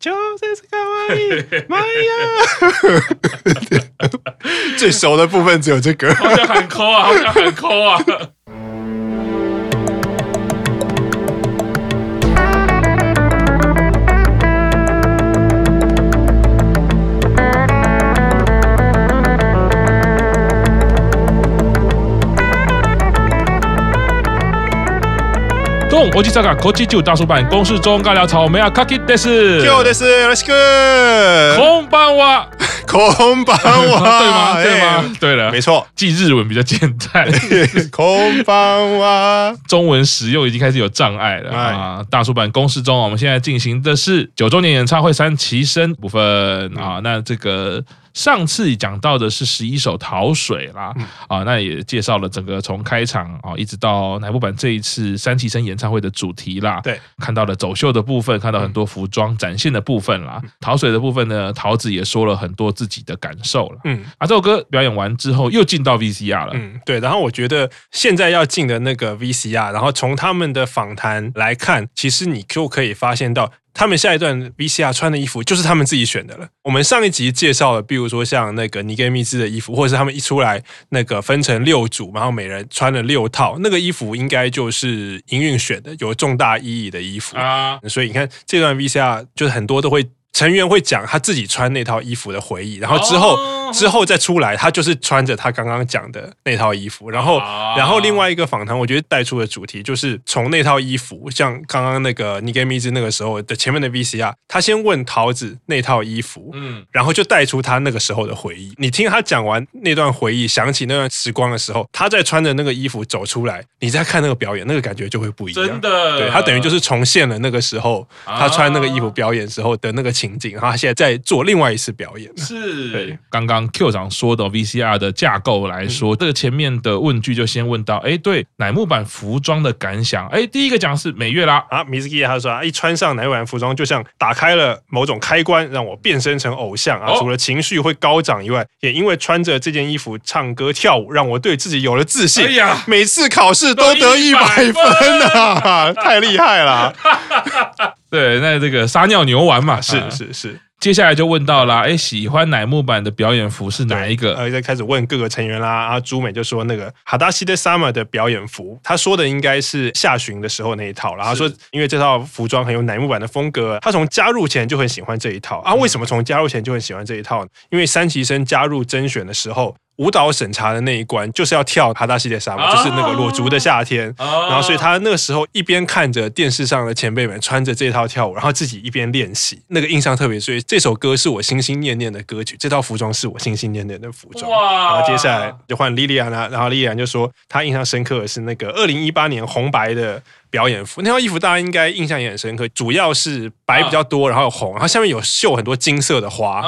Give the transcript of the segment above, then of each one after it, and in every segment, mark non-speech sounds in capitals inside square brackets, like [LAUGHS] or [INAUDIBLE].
就是卡哇伊，[LAUGHS] 妈呀！最熟的部分只有这个，好像很抠啊，好像很抠啊！国际上国际就大叔版公式中尬聊草莓啊，卡基德斯，就德斯，来个空班哇，空班哇，[LAUGHS] 对吗？对吗？对了，没错，记日文比较简单，[LAUGHS] 空班哇，中文使用已经开始有障碍了。啊。大叔版公式中，我们现在进行的是九周年演唱会三期生部分。啊，那这个。上次讲到的是十一首桃水啦，嗯、啊，那也介绍了整个从开场啊一直到乃木坂这一次三崎生演唱会的主题啦。对，看到了走秀的部分，看到很多服装展现的部分啦。嗯、逃水的部分呢，桃子也说了很多自己的感受了。嗯，啊，这首歌表演完之后又进到 VCR 了。嗯，对。然后我觉得现在要进的那个 VCR，然后从他们的访谈来看，其实你就可以发现到。他们下一段 VCR 穿的衣服就是他们自己选的了。我们上一集介绍了，比如说像那个尼根密兹的衣服，或者是他们一出来那个分成六组，然后每人穿了六套，那个衣服应该就是营运选的，有重大意义的衣服啊。所以你看这段 VCR，就是很多都会。成员会讲他自己穿那套衣服的回忆，然后之后、oh. 之后再出来，他就是穿着他刚刚讲的那套衣服，然后、oh. 然后另外一个访谈，我觉得带出的主题就是从那套衣服，像刚刚那个尼格米兹那个时候的前面的 VCR，他先问桃子那套衣服，嗯，然后就带出他那个时候的回忆。你听他讲完那段回忆，想起那段时光的时候，他在穿着那个衣服走出来，你再看那个表演，那个感觉就会不一样。真的，对，他等于就是重现了那个时候他穿那个衣服表演时候的那个情景，然后他现在在做另外一次表演。是，对，刚刚 Q 长说的 VCR 的架构来说，这个前面的问句就先问到，哎，对，乃木坂服装的感想。哎，第一个讲是美月啦，啊，Mizuki 他说啊，一穿上乃木坂服装，就像打开了某种开关，让我变身成偶像啊。除了情绪会高涨以外，也因为穿着这件衣服唱歌跳舞，让我对自己有了自信。哎呀，每次考试都得一百分啊，[LAUGHS] 太厉害了。[LAUGHS] 对，那这个撒尿牛丸嘛，是是是。接下来就问到啦，哎，喜欢乃木坂的表演服是哪一个？呃，再开始问各个成员啦。啊朱美就说那个哈达西的 summer 的表演服，他说的应该是下旬的时候那一套。然后说，因为这套服装很有乃木坂的风格，他从加入前就很喜欢这一套。啊，为什么从加入前就很喜欢这一套呢？因为三崎生加入甄选的时候。舞蹈审查的那一关就是要跳《哈达系列沙漠》，就是那个裸足的夏天。然后，所以他那个时候一边看着电视上的前辈们穿着这套跳舞，然后自己一边练习，那个印象特别。所以这首歌是我心心念念的歌曲，这套服装是我心心念念的服装。然后接下来就换莉莉安了，然后莉莉安就说她印象深刻的是那个二零一八年红白的。表演服那套衣服大家应该印象也很深刻，主要是白比较多，然后有红，然后下面有绣很多金色的花。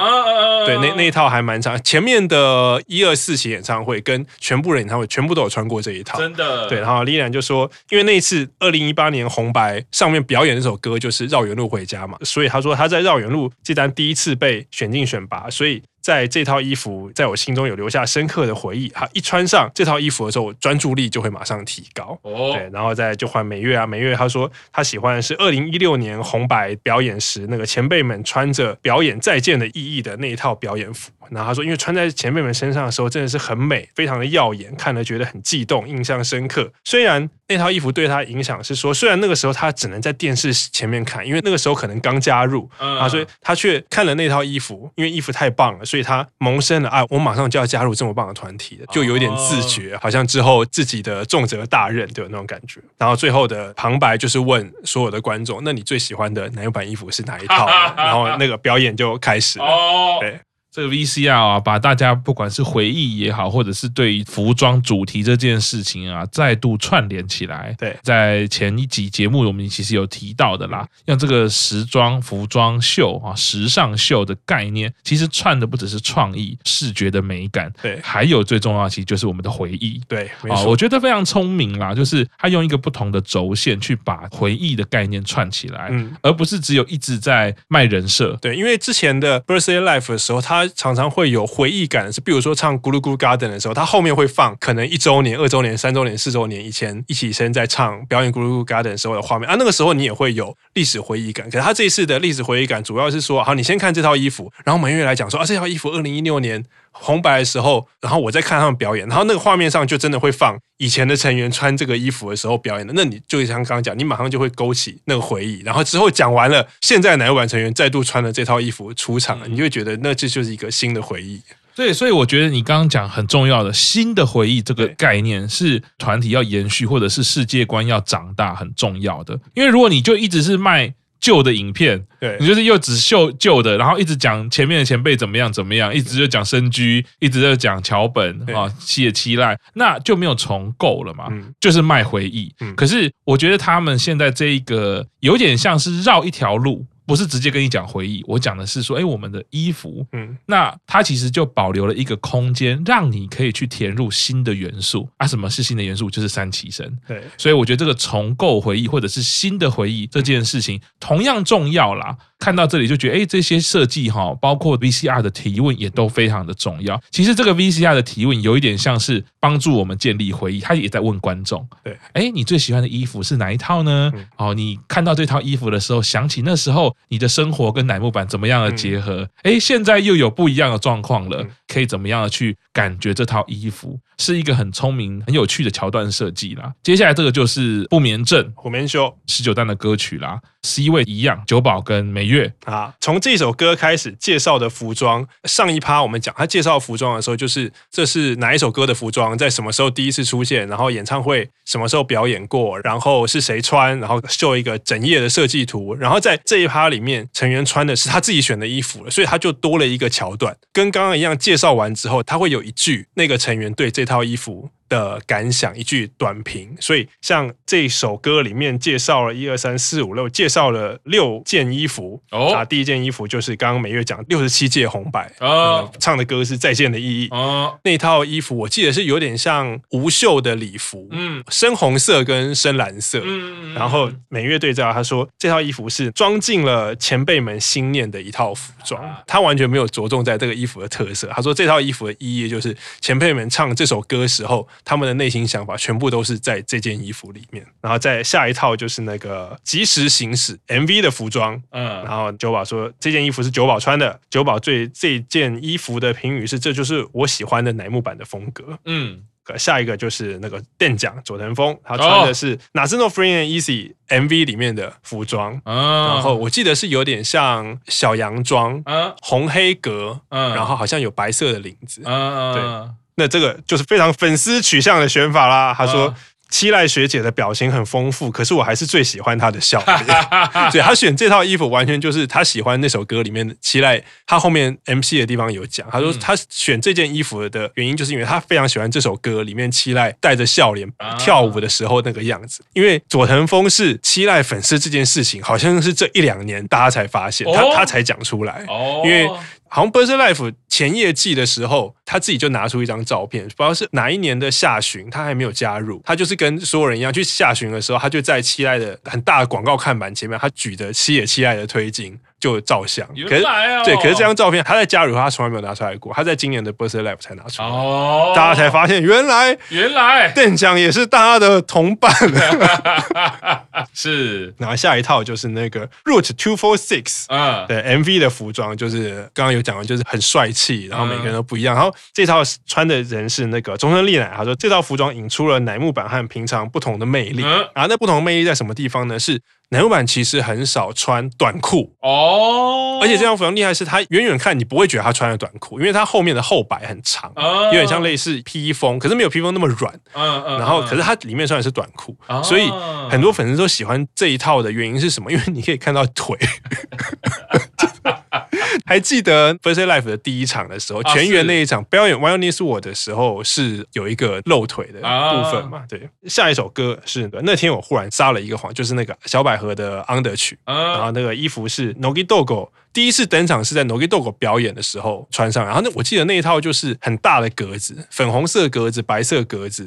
对，那那一套还蛮长。前面的一二四期演唱会跟全部人演唱会全部都有穿过这一套。真的。对，然后莉兰就说，因为那一次二零一八年红白上面表演那首歌就是绕远路回家嘛，所以他说他在绕远路这单第一次被选进选拔，所以。在这套衣服在我心中有留下深刻的回忆。哈，一穿上这套衣服的时候，我专注力就会马上提高。哦，对，然后再就换美月啊，美月她说她喜欢的是二零一六年红白表演时那个前辈们穿着表演再见的意义的那一套表演服。然后她说，因为穿在前辈们身上的时候真的是很美，非常的耀眼，看了觉得很悸动，印象深刻。虽然那套衣服对他影响是说，虽然那个时候他只能在电视前面看，因为那个时候可能刚加入啊，所以他却看了那套衣服，因为衣服太棒了。[LAUGHS] 所以他萌生了啊，我马上就要加入这么棒的团体了，就有点自觉，好像之后自己的重责大任都有那种感觉。然后最后的旁白就是问所有的观众：“那你最喜欢的男友版衣服是哪一套？”然后那个表演就开始了。对。这个 VCR 啊，把大家不管是回忆也好，或者是对于服装主题这件事情啊，再度串联起来。对，在前一集节目我们其实有提到的啦，用这个时装服装秀啊，时尚秀的概念，其实串的不只是创意、视觉的美感，对，还有最重要的其实就是我们的回忆。对，啊，我觉得非常聪明啦，就是他用一个不同的轴线去把回忆的概念串起来，嗯，而不是只有一直在卖人设。对，因为之前的 Birthday Life 的时候，他常常会有回忆感，是比如说唱《咕噜咕噜 Garden》的时候，他后面会放可能一周年、二周年、三周年、四周年以前一起生在唱表演《咕噜咕噜 Garden》时候的画面啊，那个时候你也会有历史回忆感。可是他这一次的历史回忆感，主要是说，好，你先看这套衣服，然后满月来讲说啊，这套衣服二零一六年。红白的时候，然后我在看他们表演，然后那个画面上就真的会放以前的成员穿这个衣服的时候表演的，那你就像刚刚讲，你马上就会勾起那个回忆，然后之后讲完了，现在乃木坂成员再度穿了这套衣服出场了，你就会觉得那这就是一个新的回忆。对，所以我觉得你刚刚讲很重要的新的回忆这个概念是团体要延续，或者是世界观要长大很重要的，因为如果你就一直是卖。旧的影片，对你就是又只秀旧的，然后一直讲前面的前辈怎么样怎么样，一直就讲深居，一直在讲桥本啊，七野七濑，那就没有重构了嘛，嗯、就是卖回忆。嗯、可是我觉得他们现在这一个有点像是绕一条路。不是直接跟你讲回忆，我讲的是说，哎，我们的衣服，嗯，那它其实就保留了一个空间，让你可以去填入新的元素啊。什么是新的元素？就是三期生。对，所以我觉得这个重构回忆或者是新的回忆这件事情同样重要啦。看到这里就觉得，哎，这些设计哈，包括 VCR 的提问也都非常的重要。其实这个 VCR 的提问有一点像是帮助我们建立回忆，他也在问观众，对，哎，你最喜欢的衣服是哪一套呢？哦，你看到这套衣服的时候，想起那时候你的生活跟乃木坂怎么样的结合？哎，现在又有不一样的状况了，可以怎么样的去感觉这套衣服？是一个很聪明、很有趣的桥段设计啦。接下来这个就是不眠症，不眠秀十九弹的歌曲啦。C 位一样，九保跟美月啊。从这首歌开始介绍的服装，上一趴我们讲他介绍服装的时候，就是这是哪一首歌的服装，在什么时候第一次出现，然后演唱会什么时候表演过，然后是谁穿，然后秀一个整页的设计图。然后在这一趴里面，成员穿的是他自己选的衣服，所以他就多了一个桥段，跟刚刚一样。介绍完之后，他会有一句那个成员对这套衣服的感想，一句短评，所以像这首歌里面介绍了一二三四五六，介绍了六件衣服。哦，啊，第一件衣服就是刚刚美月讲六十七届红白，哦，唱的歌是再见的意义。哦，那套衣服我记得是有点像无袖的礼服，嗯，深红色跟深蓝色。嗯，然后美月对照他说，这套衣服是装进了前辈们心念的一套服装，他完全没有着重在这个衣服的特色。他说这套衣服的意义就是前辈们唱这首歌时候。他们的内心想法全部都是在这件衣服里面，然后在下一套就是那个即时行驶 MV 的服装，嗯，然后久保说这件衣服是久保穿的，久保对这件衣服的评语是这就是我喜欢的乃木坂的风格，嗯，下一个就是那个店长佐藤峰，他穿的是 Natsu no Free and Easy MV 里面的服装，嗯，然后我记得是有点像小洋装，嗯，红黑格，嗯，然后好像有白色的领子，嗯，对。那这个就是非常粉丝取向的选法啦。他说，七濑学姐的表情很丰富，可是我还是最喜欢她的笑脸。[LAUGHS] 所以他选这套衣服，完全就是她喜欢那首歌里面的七濑。他后面 MC 的地方有讲，他说他选这件衣服的原因，就是因为他非常喜欢这首歌里面七濑带着笑脸跳舞的时候那个样子。因为佐藤枫是七濑粉丝这件事情，好像是这一两年大家才发现，他他才讲出来。因为。好像《Birthday Life》前业绩的时候，他自己就拿出一张照片，不知道是哪一年的下旬，他还没有加入，他就是跟所有人一样去下旬的时候，他就在七濑的很大的广告看板前面，他举着七野七濑的推进。就照相，可是对，可是这张照片他在加里，他从来没有拿出来过，他在今年的 Birthday Live 才拿出来，哦，大家才发现原来原来。店长也是大家的同伴，[LAUGHS] 是，然后下一套就是那个 Route Two Four Six，嗯，对，MV 的服装就是刚刚有讲的，就是很帅气，然后每个人都不一样，然后这套穿的人是那个中村丽乃，他说这套服装引出了乃木坂和平常不同的魅力，然后那不同的魅力在什么地方呢？是。乃木坂其实很少穿短裤哦，而且这张服装厉害是，他远远看你不会觉得他穿了短裤，因为他后面的后摆很长，有点像类似披风，可是没有披风那么软。嗯嗯。然后，可是它里面穿的是短裤，所以很多粉丝都喜欢这一套的原因是什么？因为你可以看到腿。[LAUGHS] 还记得《Birthday Life》的第一场的时候，全员那一场表演《Why Only Sword》的时候，是有一个露腿的部分嘛？对。下一首歌是那天我忽然撒了一个谎，就是那个小百合的《Under》曲，然后那个衣服是 Nogi Dogo 第一次登场是在 Nogi Dogo 表演的时候穿上，然后那我记得那一套就是很大的格子，粉红色格子、白色格子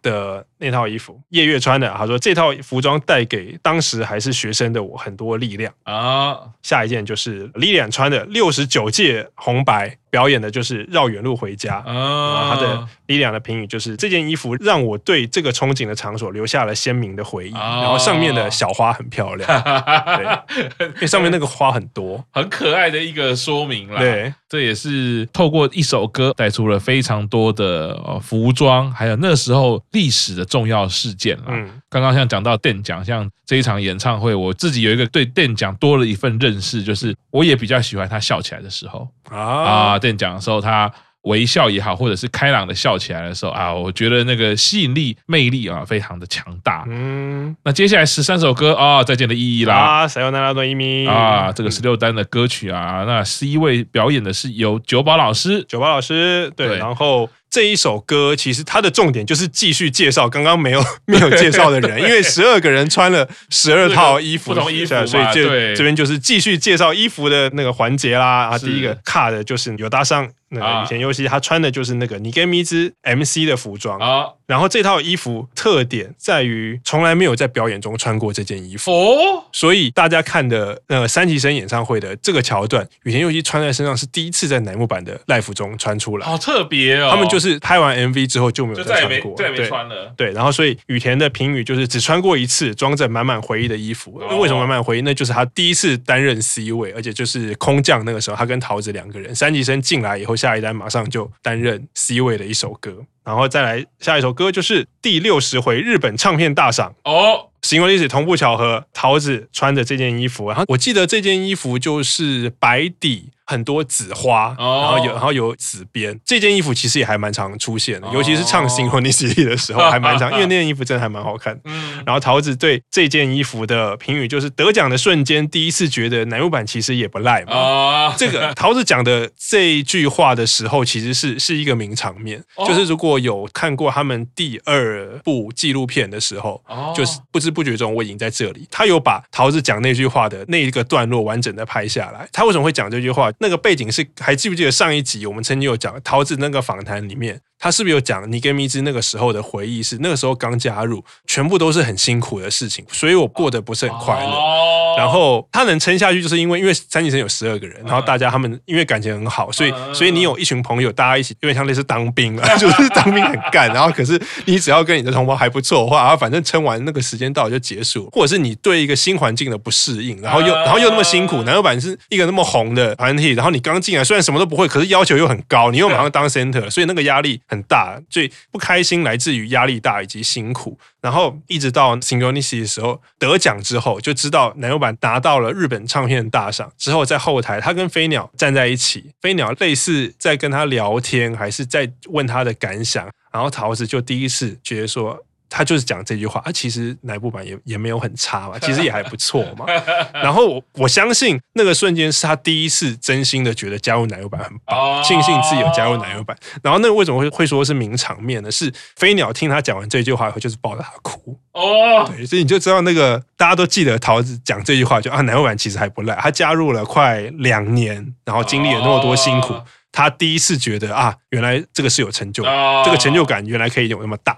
的那套衣服，叶月穿的。他说这套服装带给当时还是学生的我很多力量啊。下一件就是 Lilian 穿的六十九届红白。表演的就是绕远路回家，啊，他的 Lilian 的评语就是这件衣服让我对这个憧憬的场所留下了鲜明的回忆，然后上面的小花很漂亮，[LAUGHS] 对，因为上面那个花很多，很可爱的一个说明啦。对，这也是透过一首歌带出了非常多的服装，还有那时候历史的重要事件啦。嗯，刚刚像讲到电奖，像这一场演唱会，我自己有一个对电奖多了一份认识，就是我也比较喜欢他笑起来的时候啊啊。电讲的时候，他微笑也好，或者是开朗的笑起来的时候啊，我觉得那个吸引力、魅力啊，非常的强大。嗯，那接下来十三首歌啊，再见的意义啦，啊，塞哟娜拉多伊米啊，这个十六单的歌曲啊，那 C 位表演的是由九宝老师，九宝老师对，对然后。这一首歌其实它的重点就是继续介绍刚刚没有 [LAUGHS] 没有介绍的人，因为十二个人穿了十二套衣服，不同衣服，所以这这边就是继续介绍衣服的那个环节啦。啊，第一个卡的就是有搭上。那个羽田佑希他穿的就是那个你跟米兹 MC 的服装。啊，然后这套衣服特点在于从来没有在表演中穿过这件衣服。哦，所以大家看的那个三级生演唱会的这个桥段，羽田佑希穿在身上是第一次在乃木坂的 live 中穿出来，好特别哦。他们就是拍完 MV 之后就没有再穿过，再没穿了。对，然后所以羽田的评语就是只穿过一次，装着满满回忆的衣服。那为什么满满回忆？那就是他第一次担任 C 位，而且就是空降那个时候，他跟桃子两个人，三级生进来以后，下一单马上就。担任 C 位的一首歌，然后再来下一首歌就是第六十回日本唱片大赏哦。行为历史同步巧合，桃子穿着这件衣服，然后我记得这件衣服就是白底。很多紫花，然后有然后有紫边，这件衣服其实也还蛮常出现的，尤其是唱《Synchronicity》的时候还蛮常，[LAUGHS] 因为那件衣服真的还蛮好看。嗯，然后桃子对这件衣服的评语就是得奖的瞬间，第一次觉得乃木坂其实也不赖嘛。[LAUGHS] 这个桃子讲的这一句话的时候，其实是是一个名场面，就是如果有看过他们第二部纪录片的时候，就是不知不觉中我已经在这里，他有把桃子讲那句话的那一个段落完整的拍下来。他为什么会讲这句话？那个背景是还记不记得上一集我们曾经有讲桃子那个访谈里面，他是不是有讲尼根米兹那个时候的回忆？是那个时候刚加入，全部都是很辛苦的事情，所以我过得不是很快乐。然后他能撑下去，就是因为因为三级生有十二个人，然后大家他们因为感情很好，所以所以你有一群朋友，大家一起，因为像类似当兵了，[LAUGHS] 就是当兵很干。然后可是你只要跟你的同胞还不错的话，然后反正撑完那个时间到就结束，或者是你对一个新环境的不适应，然后又然后又那么辛苦，乃木坂是一个那么红的团体，然后你刚进来虽然什么都不会，可是要求又很高，你又马上当 center，所以那个压力很大，所以不开心来自于压力大以及辛苦。然后一直到 Synchronicity 的时候得奖之后，就知道乃木坂拿到了日本唱片大赏之后，在后台他跟飞鸟站在一起，飞鸟类似在跟他聊天，还是在问他的感想，然后桃子就第一次觉得说。他就是讲这句话，他、啊、其实乃木坂也也没有很差嘛，其实也还不错嘛。然后我我相信那个瞬间是他第一次真心的觉得加入奶油版很棒，庆幸自己有加入奶油版。然后那个为什么会会说是名场面呢？是飞鸟听他讲完这句话以后，就是抱着他哭哦。对，所以你就知道那个大家都记得桃子讲这句话，就啊奶油版其实还不赖，他加入了快两年，然后经历了那么多辛苦。他第一次觉得啊，原来这个是有成就，这个成就感原来可以有那么大，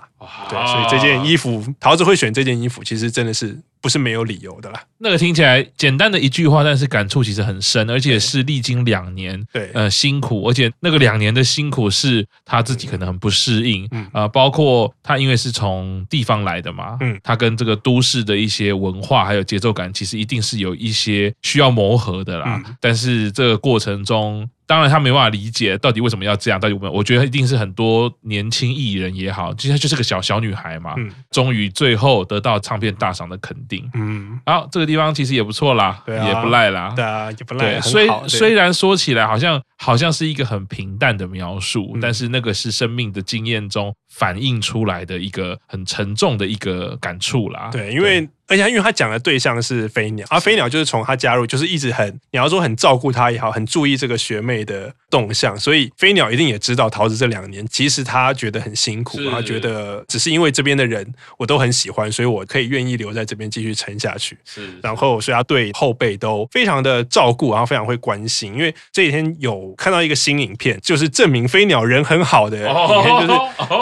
对，所以这件衣服桃子会选这件衣服，其实真的是不是没有理由的啦。那个听起来简单的一句话，但是感触其实很深，而且是历经两年，对，呃，辛苦，而且那个两年的辛苦是他自己可能很不适应，嗯，啊，包括他因为是从地方来的嘛，嗯，他跟这个都市的一些文化还有节奏感，其实一定是有一些需要磨合的啦，但是这个过程中。当然，他没办法理解到底为什么要这样。到底我，我觉得一定是很多年轻艺人也好，其实她就是个小小女孩嘛。嗯，终于最后得到唱片大赏的肯定。嗯，好，这个地方其实也不错啦，对啊，也不赖啦。对啊，也不赖。虽虽然说起来好像好像是一个很平淡的描述，嗯，但是那个是生命的经验中反映出来的一个很沉重的一个感触啦。对，因为而且因为他讲的对象是飞鸟，而、啊、飞鸟就是从他加入，就是一直很你要说很照顾他也好，很注意这个学妹的动向，所以飞鸟一定也知道桃子这两年其实他觉得很辛苦，他觉得只是因为这边的人我都很喜欢，所以我可以愿意留在这边继续撑下去。是，然后所以他对后辈都非常的照顾，然后非常会关心。因为这几天有看到一个新影片，就是证明飞鸟人很好的影片，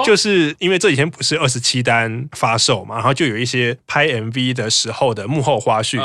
就是就是因为这几天不是二十七单发售嘛，然后就有一些拍 MV 的时候的幕后花絮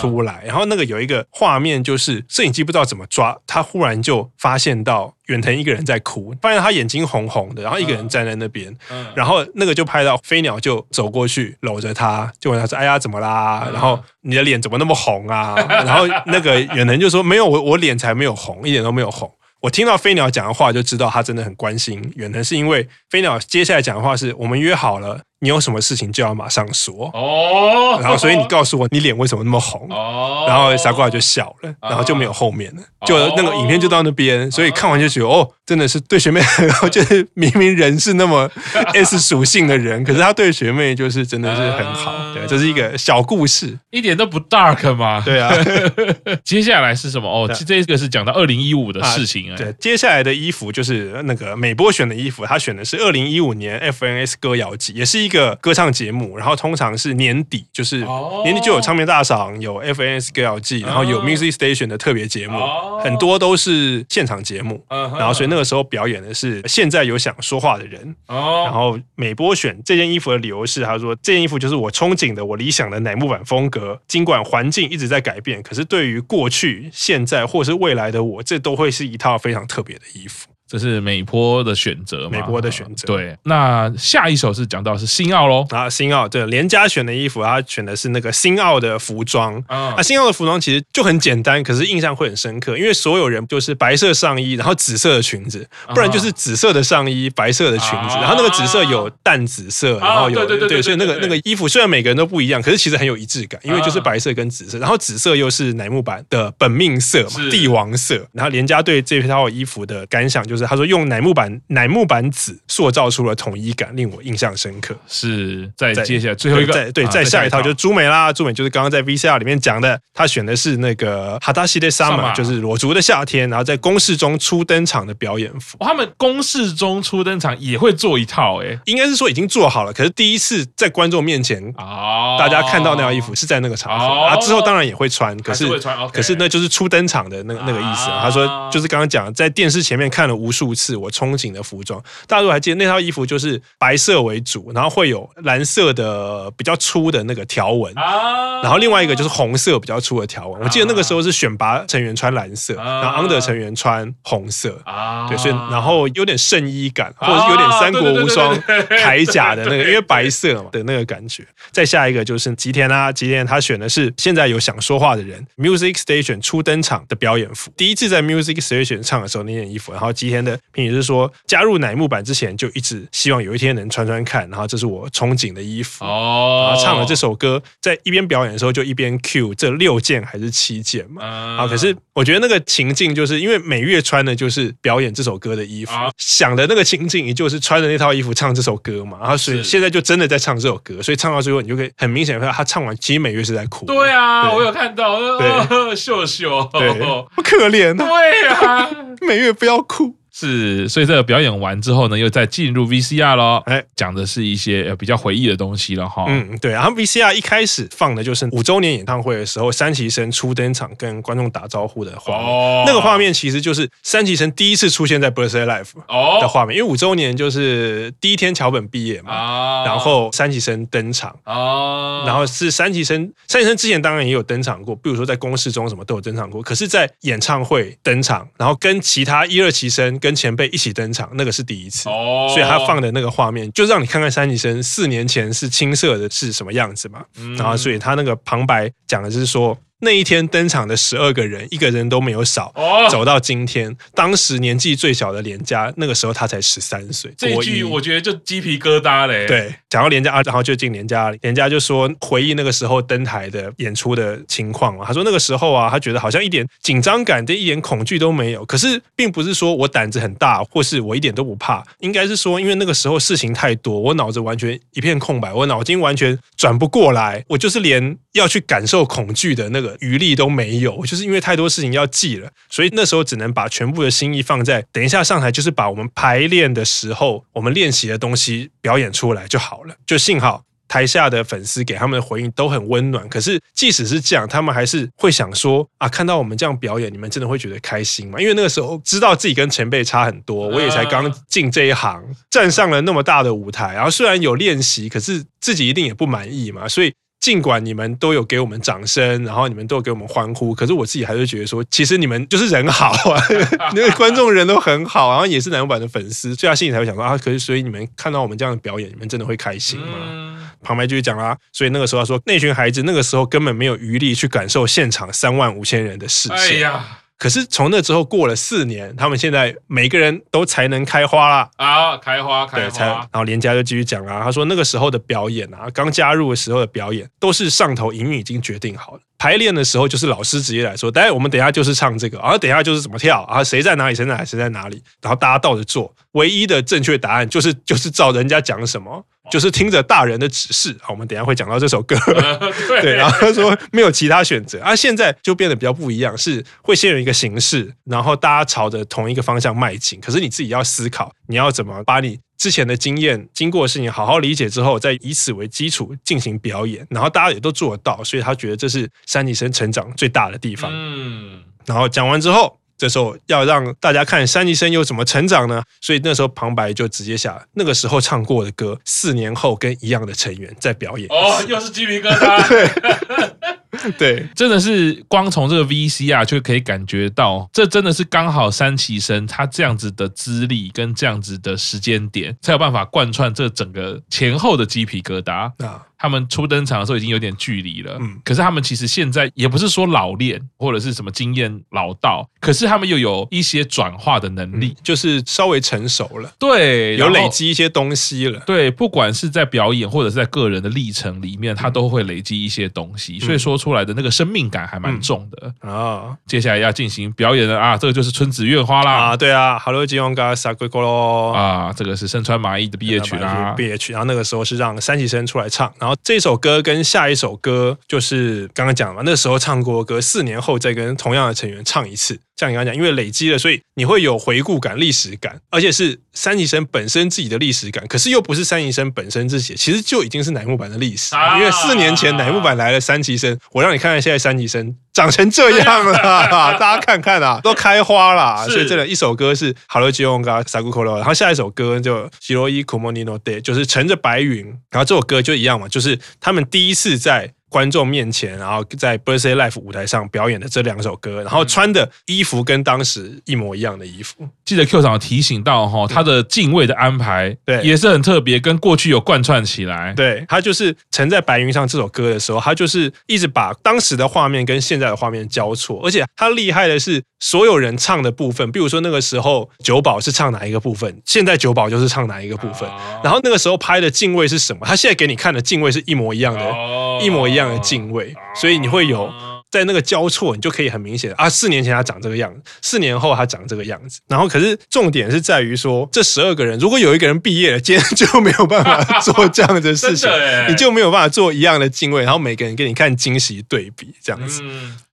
出来，然后那个有一个画面，就是摄影机不知道怎么抓，他忽然就发现到。远藤一个人在哭，发现他眼睛红红的，然后一个人站在那边，然后那个就拍到飞鸟就走过去搂着他，就问他说：“哎呀，怎么啦？嗯、然后你的脸怎么那么红啊？”然后那个远藤就说：“没有，我我脸才没有红，一点都没有红。”我听到飞鸟讲的话，就知道他真的很关心远藤，是因为飞鸟接下来讲的话是我们约好了。你有什么事情就要马上说。哦，然后所以你告诉我你脸为什么那么红。哦，然后傻瓜就笑了，然后就没有后面了，就那个影片就到那边，所以看完就觉得哦，真的是对学妹，[LAUGHS] 就是明明人是那么 [LAUGHS] S 属性的人，可是他对学妹就是真的是很好，对，这是一个小故事，一点都不 dark 嘛，对啊。[LAUGHS] 接下来是什么？哦，这个是讲到二零一五的事情啊。对，接下来的衣服就是那个美波选的衣服，他选的是二零一五年 FNS 歌谣季，也是一个歌唱节目，然后通常是年底，就是年底就有唱片大赏，有 FNS 歌谣季，然后有 Music Station 的特别节目，很多都是现场节目。然后所以那个时候表演的是现在有想说话的人。然后美波选这件衣服的理由是，他说这件衣服就是我憧憬的、我理想的乃木坂风格。尽管环境一直在改变，可是对于过去、现在或是未来的我，这都会是一套非常特别的衣服。这是美波的选择，美波的选择。对，那下一首是讲到是新奥喽啊，新奥对，连家选的衣服，他选的是那个新奥的服装。啊。那新奥的服装其实就很简单，可是印象会很深刻，因为所有人就是白色上衣，然后紫色的裙子，不然就是紫色的上衣，白色的裙子，然后那个紫色有淡紫色，然后有对对对，所以那个那个衣服虽然每个人都不一样，可是其实很有一致感，因为就是白色跟紫色，然后紫色又是乃木坂的本命色嘛，帝王色。然后连家对这套衣服的感想就是，他说用乃木坂乃木坂子塑造出了统一感，令我印象深刻。是再接下来最后一个，对，再下一套就是朱美啦。朱美就是刚刚在 VCR 里面讲的，他选的是那个哈达西的 summer，就是裸足的夏天，然后在公式中初登场的表演服。他们公式中初登场也会做一套，哎，应该是说已经做好了，可是第一次在观众面前啊，大家看到那套衣服是在那个场合啊，之后当然也会穿，可是可是那就是初登场的那个那个意思。他说就是刚刚讲在电视前面看了无数次。我憧憬的服装，大家如果还记得那套衣服，就是白色为主，然后会有蓝色的比较粗的那个条纹，啊然后另外一个就是红色比较粗的条纹。我记得那个时候是选拔成员穿蓝色，然后 under 成员穿红色，啊对，所以然后有点圣衣感，或者是有点三国无双铠甲的那个，因为白色嘛的那个感觉。再下一个就是吉田啊，吉田他选的是现在有想说话的人 Music Station 初登场的表演服，第一次在 Music Station 唱的时候那件衣服，然后吉田的。也就是说，加入乃木坂之前就一直希望有一天能穿穿看，然后这是我憧憬的衣服。哦，然后唱了这首歌，在一边表演的时候就一边 cue 这六件还是七件嘛？啊，可是我觉得那个情境就是因为每月穿的就是表演这首歌的衣服，想的那个情境也就是穿着那套衣服唱这首歌嘛。然后所以现在就真的在唱这首歌，所以唱到最后你就可以很明显看到他唱完，其实每月是在哭。对啊，我有看到，对，[LAUGHS] 秀秀，对，不可怜。对啊，[LAUGHS] 每月不要哭。是，所以这个表演完之后呢，又再进入 VCR 咯。哎，讲的是一些比较回忆的东西了哈。嗯，对。然后 VCR 一开始放的就是五周年演唱会的时候，三崎生初登场跟观众打招呼的画面。哦。那个画面其实就是三崎生第一次出现在 Birthday Life 的画面，因为五周年就是第一天桥本毕业嘛。哦。然后三崎生登场。哦。然后是三崎生，三崎生之前当然也有登场过，比如说在公式中什么都有登场过。可是，在演唱会登场，然后跟其他一二期生。跟前辈一起登场，那个是第一次，oh. 所以他放的那个画面，就让你看看山崎生四年前是青涩的是什么样子嘛。嗯、然后，所以他那个旁白讲的就是说，那一天登场的十二个人，一个人都没有少。哦，走到今天，当时年纪最小的连家，那个时候他才十三岁。这一句我觉得就鸡皮疙瘩嘞。对，讲到连家啊，然后就进连家，连家就说回忆那个时候登台的演出的情况啊。他说那个时候啊，他觉得好像一点紧张感、这一点恐惧都没有。可是并不是说我胆子很大，或是我一点都不怕，应该是说因为那个时候事情太多，我脑子完全一片空白，我脑筋完全转不过来，我就是连要去感受恐惧的那个余力都没有，就是因为太多事情要记了，所以那时候只能把全部的心意放在等一下上台，就是把我们排练的时候我们练习的东西表演出来就好了。就幸好台下的粉丝给他们的回应都很温暖，可是即使是这样，他们还是会想说啊，看到我们这样表演，你们真的会觉得开心吗？因为那个时候知道自己跟前辈差很多，我也才刚进这一行，站上了那么大的舞台，然后虽然有练习，可是自己一定也不满意嘛，所以。尽管你们都有给我们掌声，然后你们都有给我们欢呼，可是我自己还是觉得说，其实你们就是人好啊，[LAUGHS] 那个观众人都很好，然后也是男版的粉丝，所以他心里才会想说啊，可是所以你们看到我们这样的表演，你们真的会开心吗？嗯、旁白继续讲啦，所以那个时候他说，那群孩子那个时候根本没有余力去感受现场三万五千人的视线。哎呀可是从那之后过了四年，他们现在每个人都才能开花啦啊！开花，开花。对，才。然后连家就继续讲啊，他说那个时候的表演啊，刚加入的时候的表演，都是上头隐隐已经决定好了。排练的时候就是老师直接来说，待会我们等一下就是唱这个，然后等一下就是怎么跳，然后谁在哪里，谁在哪里，谁在哪里，然后大家倒着做。唯一的正确答案就是就是照人家讲什么，就是听着大人的指示。好，我们等一下会讲到这首歌，[LAUGHS] 对，然后他说没有其他选择啊。现在就变得比较不一样，是会先有一个形式，然后大家朝着同一个方向迈进。可是你自己要思考，你要怎么把你。之前的经验，经过的事情好好理解之后，再以此为基础进行表演，然后大家也都做得到，所以他觉得这是山崎生成长最大的地方。嗯，然后讲完之后，这时候要让大家看山崎生又怎么成长呢？所以那时候旁白就直接下那个时候唱过的歌，四年后跟一样的成员在表演。哦，又是鸡皮疙瘩。[LAUGHS] [LAUGHS] [LAUGHS] 对。真的是光从这个 VCR 就可以感觉到，这真的是刚好三期生他这样子的资历跟这样子的时间点，才有办法贯穿这整个前后的鸡皮疙瘩。啊。他们初登场的时候已经有点距离了，嗯，可是他们其实现在也不是说老练或者是什么经验老道，可是他们又有一些转化的能力，就是稍微成熟了，对，有累积一些东西了，对，不管是在表演或者是在个人的历程里面，他都会累积一些东西，所以说出来的那个生命感还蛮重的啊。接下来要进行表演的啊，这个就是春子月花啦，啊，对啊，哈喽吉翁嘎萨龟哥喽啊，这个是身穿麻衣的毕业曲啦，毕业曲，然后那个时候是让三级生出来唱。然后这首歌跟下一首歌就是刚刚讲嘛，那时候唱过歌，四年后再跟同样的成员唱一次。像你刚刚讲，因为累积了，所以你会有回顾感、历史感，而且是三期生本身自己的历史感。可是又不是三期生本身自己，其实就已经是乃木坂的历史。因为四年前乃木坂来了三期生，我让你看看现在三期生长成这样了，[LAUGHS] 大家看看啊，[LAUGHS] 都开花了。所以这一首歌是《ハロジオンガサグコロ》，然后下一首歌就《ヒロイクモニノデ》，就是乘着白云。然后这首歌就一样嘛，就是他们第一次在。 观众面前，然后在 Birthday Life 舞台上表演的这两首歌，然后穿的衣服跟当时一模一样的衣服。记得 Q 长提醒到哈，他的敬畏的安排对。也是很特别，跟过去有贯穿起来。对，他就是曾在白云上这首歌的时候，他就是一直把当时的画面跟现在的画面交错，而且他厉害的是所有人唱的部分，比如说那个时候九保是唱哪一个部分，现在九保就是唱哪一个部分，然后那个时候拍的敬畏是什么，他现在给你看的敬畏是一模一样的，一模一样的敬畏，所以你会有在那个交错，你就可以很明显啊，四年前他长这个样子，四年后他长这个样子。然后，可是重点是在于说，这十二个人如果有一个人毕业了，今天就没有办法做这样的事情，[LAUGHS] 你就没有办法做一样的敬畏。然后每个人给你看惊喜对比这样子。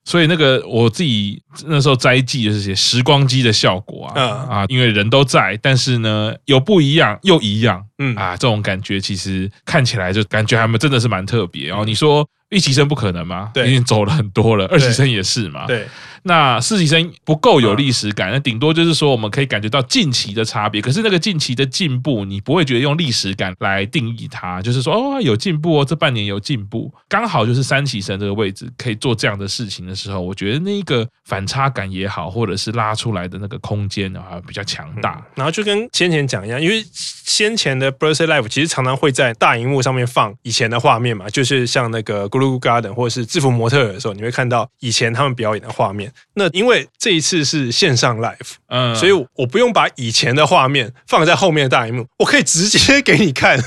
所以那个我自己那时候摘记的这些时光机的效果啊啊，因为人都在，但是呢有不一样又一样，嗯啊，这种感觉其实看起来就感觉还蛮真的是蛮特别。然后你说。一期生不可能吗？对，已经走了很多了。二期生也是嘛。对，那实习生不够有历史感，那顶多就是说我们可以感觉到近期的差别。可是那个近期的进步，你不会觉得用历史感来定义它，就是说哦有进步哦，这半年有进步，刚好就是三期生这个位置可以做这样的事情的时候，我觉得那个反差感也好，或者是拉出来的那个空间啊比较强大。嗯、然后就跟先前讲一样，因为先前的 Birthday Life 其实常常会在大荧幕上面放以前的画面嘛，就是像那个 Garden 或者是制服模特儿的时候，你会看到以前他们表演的画面。那因为这一次是线上 Live，嗯，所以我不用把以前的画面放在后面的大荧幕，我可以直接给你看，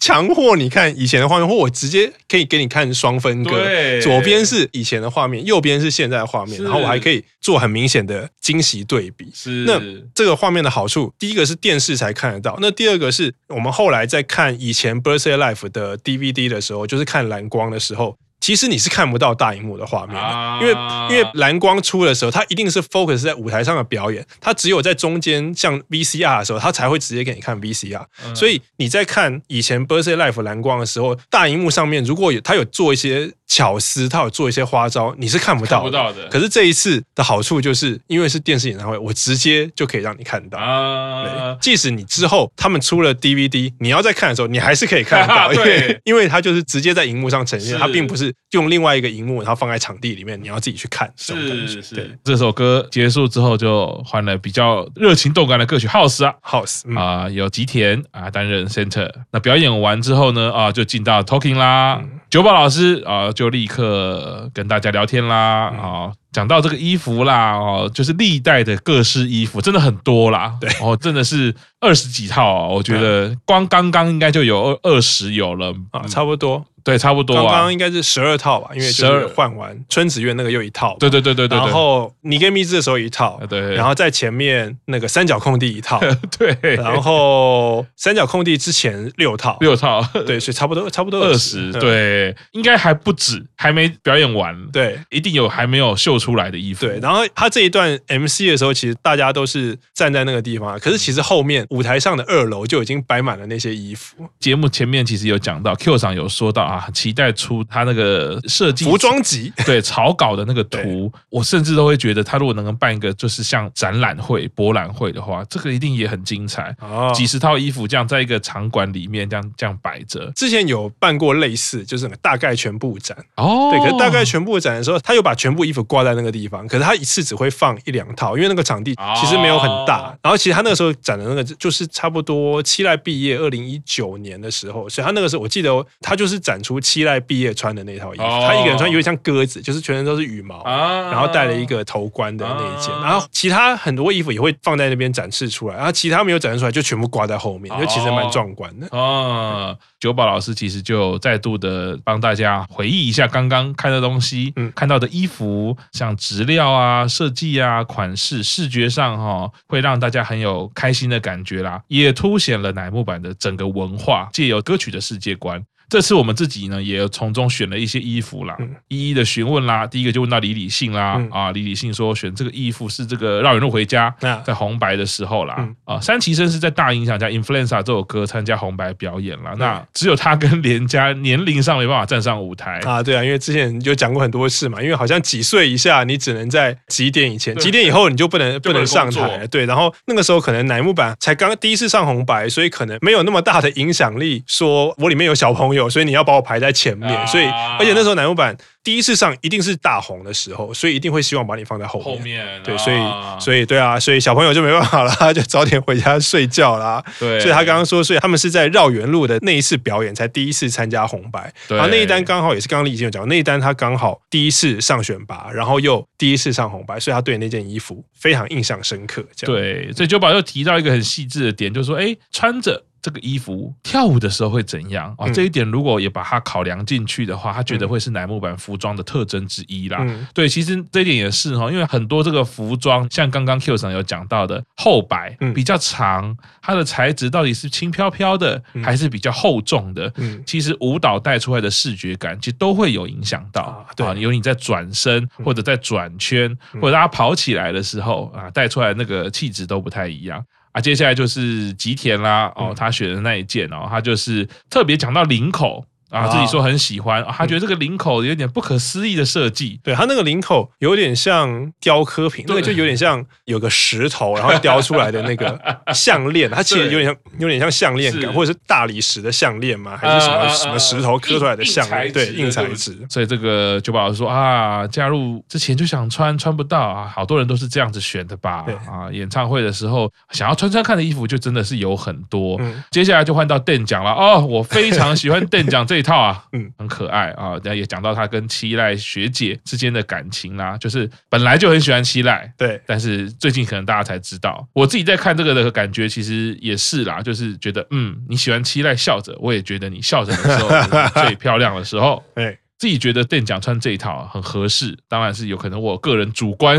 强迫你看以前的画面，或我直接可以给你看双分割，对左边是以前的画面，右边是现在的画面，然后我还可以做很明显的惊喜对比。是，那这个画面的好处，第一个是电视才看得到，那第二个是我们后来在看以前 Birthday Life 的 DVD 的时候，就是看蓝光的时候。其实你是看不到大荧幕的画面的，因为因为蓝光出的时候，它一定是 focus 在舞台上的表演，它只有在中间像 VCR 的时候，它才会直接给你看 VCR。所以你在看以前 Birthday Life 蓝光的时候，大荧幕上面如果有它有做一些。巧思，他有做一些花招，你是看不到不到的。可是这一次的好处就是，因为是电视演唱会，我直接就可以让你看到。啊，即使你之后他们出了 DVD，你要再看的时候，你还是可以看得到。[LAUGHS] 对，[LAUGHS] 因为它就是直接在荧幕上呈现，它并不是用另外一个荧幕，然后放在场地里面，你要自己去看。是是是。对，这首歌结束之后，就换了比较热情动感的歌曲 House 啊 House 啊，有吉田啊担任 Center。那表演完之后呢，啊，就进到 Talking 啦。九宝老师啊，就立刻跟大家聊天啦啊。讲到这个衣服啦，哦，就是历代的各式衣服，真的很多啦，对，哦，真的是二十几套啊，我觉得光刚刚应该就有二二十有了啊，差不多。对，差不多。刚刚应该是十二套吧，因为十二换完春子苑那个又一套。对对对对对。然后你跟蜜汁的时候一套，对。然后在前面那个三角空地一套，[LAUGHS] 对。然后三角空地之前六套，六套，对，所以差不多差不多二十，对，应该还不止，还没表演完，对，一定有还没有秀出来的衣服。对，然后他这一段 MC 的时候，其实大家都是站在那个地方，可是其实后面舞台上的二楼就已经摆满了那些衣服。节目前面其实有讲到，Q 上有说到啊，期待出。他那个设计服装集，[LAUGHS] 对草稿的那个图，我甚至都会觉得，他如果能够办一个就是像展览会、博览会的话，这个一定也很精彩。哦，几十套衣服这样在一个场馆里面这样这样摆着。之前有办过类似，就是大概全部展哦，对，可是大概全部展的时候，他又把全部衣服挂在那个地方，可是他一次只会放一两套，因为那个场地其实没有很大。然后其实他那个时候展的那个就是差不多期待毕业二零一九年的时候，所以他那个时候我记得他就是展出七濑毕业。穿的那套衣服，他一个人穿有点像鸽子，就是全身都是羽毛，然后戴了一个头冠的那一件，然后其他很多衣服也会放在那边展示出来，然后其他没有展示出来就全部挂在后面，就其实蛮壮观的。哦，九宝老师其实就再度的帮大家回忆一下刚刚看的东西，嗯，看到的衣服，像质料啊、设计啊、款式、视觉上哈，会让大家很有开心的感觉啦，也凸显了乃木坂的整个文化，借由歌曲的世界观。这次我们自己呢，也从中选了一些衣服啦，一一的询问啦。第一个就问到李李信啦，啊，李李信说选这个衣服是这个绕远路回家，在红白的时候啦，啊，山崎生是在大影响下《Influenza》这首歌参加红白表演了。那只有他跟连家年龄上没办法站上舞台啊，对啊，因为之前就讲过很多次嘛，因为好像几岁以下你只能在几点以前，几点以后你就不能不能上台，对。然后那个时候可能乃木坂才刚第一次上红白，所以可能没有那么大的影响力，说我里面有小朋友。所以你要把我排在前面，所以而且那时候乃木坂第一次上一定是大红的时候，所以一定会希望把你放在后面。后面对，所以所以对啊，所以小朋友就没办法了，就早点回家睡觉啦。[LAUGHS] 对，所以他刚刚说，所以他们是在绕远路的那一次表演才第一次参加红白。对，然后那一单刚好也是刚刚李已经有讲，那一单他刚好第一次上选拔，然后又第一次上红白，所以他对那件衣服非常印象深刻。这样对，所以九宝又提到一个很细致的点，就是说，哎，穿着。这个衣服跳舞的时候会怎样啊？这一点如果也把它考量进去的话，他觉得会是乃木坂服装的特征之一啦。对，其实这一点也是哈，因为很多这个服装，像刚刚 Q 上有讲到的后摆比较长，它的材质到底是轻飘飘的还是比较厚重的？其实舞蹈带出来的视觉感，其实都会有影响到。对，有你在转身或者在转圈，或者大家跑起来的时候啊，带出来那个气质都不太一样。啊，接下来就是吉田啦，哦，他选的那一件哦，他就是特别讲到领口。啊，自己说很喜欢，他觉得这个领口有点不可思议的设计。对，他那个领口有点像雕刻品，那个就有点像有个石头，然后雕出来的那个 [LAUGHS] 项链，它其实有点像有点像项链感，或者是大理石的项链吗？还是什么什么石头刻出来的项链？对，硬材质。所以这个九宝说啊，加入之前就想穿，穿不到啊，好多人都是这样子选的吧？啊，演唱会的时候想要穿穿看的衣服，就真的是有很多。接下来就换到邓讲了哦，我非常喜欢邓讲这一套啊，嗯，很可爱啊。然后也讲到他跟七濑学姐之间的感情啦，就是本来就很喜欢七濑，对，但是最近可能大家才知道。我自己在看这个的感觉，其实也是啦，就是觉得嗯，你喜欢七濑笑着，我也觉得你笑着的时候 [LAUGHS] 最漂亮的时候，哎。自己觉得店长穿这一套很合适，当然是有可能我个人主观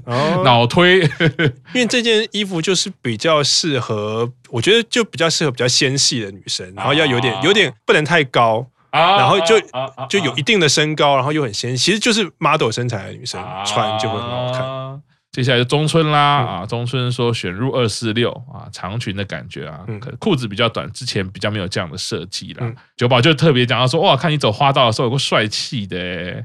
[LAUGHS] 脑推，[LAUGHS] 因为这件衣服就是比较适合，我觉得就比较适合比较纤细的女生，然后要有点有点不能太高，然后就就有一定的身高，然后又很纤细，其实就是 model 身材的女生穿就会很好看。接下来就中村啦、嗯、啊，中村说选入二四六啊，长裙的感觉啊，嗯、可裤子比较短，之前比较没有这样的设计啦。嗯、九宝就特别讲到说，哇，看你走花道的时候有个帅气的，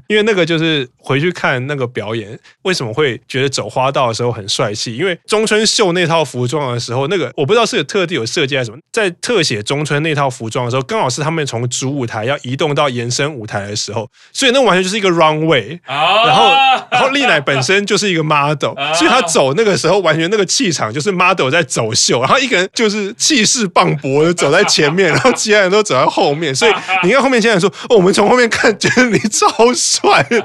因为那个就是回去看那个表演，为什么会觉得走花道的时候很帅气？因为中村秀那套服装的时候，那个我不知道是有特地有设计还是什么，在特写中村那套服装的时候，刚好是他们从主舞台要移动到延伸舞台的时候，所以那完全就是一个 runway，、啊、然后然后丽乃本身就是一个 model。所以他走那个时候，完全那个气场就是 model 在走秀，然后一个人就是气势磅礴的走在前面，[LAUGHS] 然后其他人都走在后面。所以 [LAUGHS] 你看后面现在说，哦，我们从后面看，觉得你超帅的。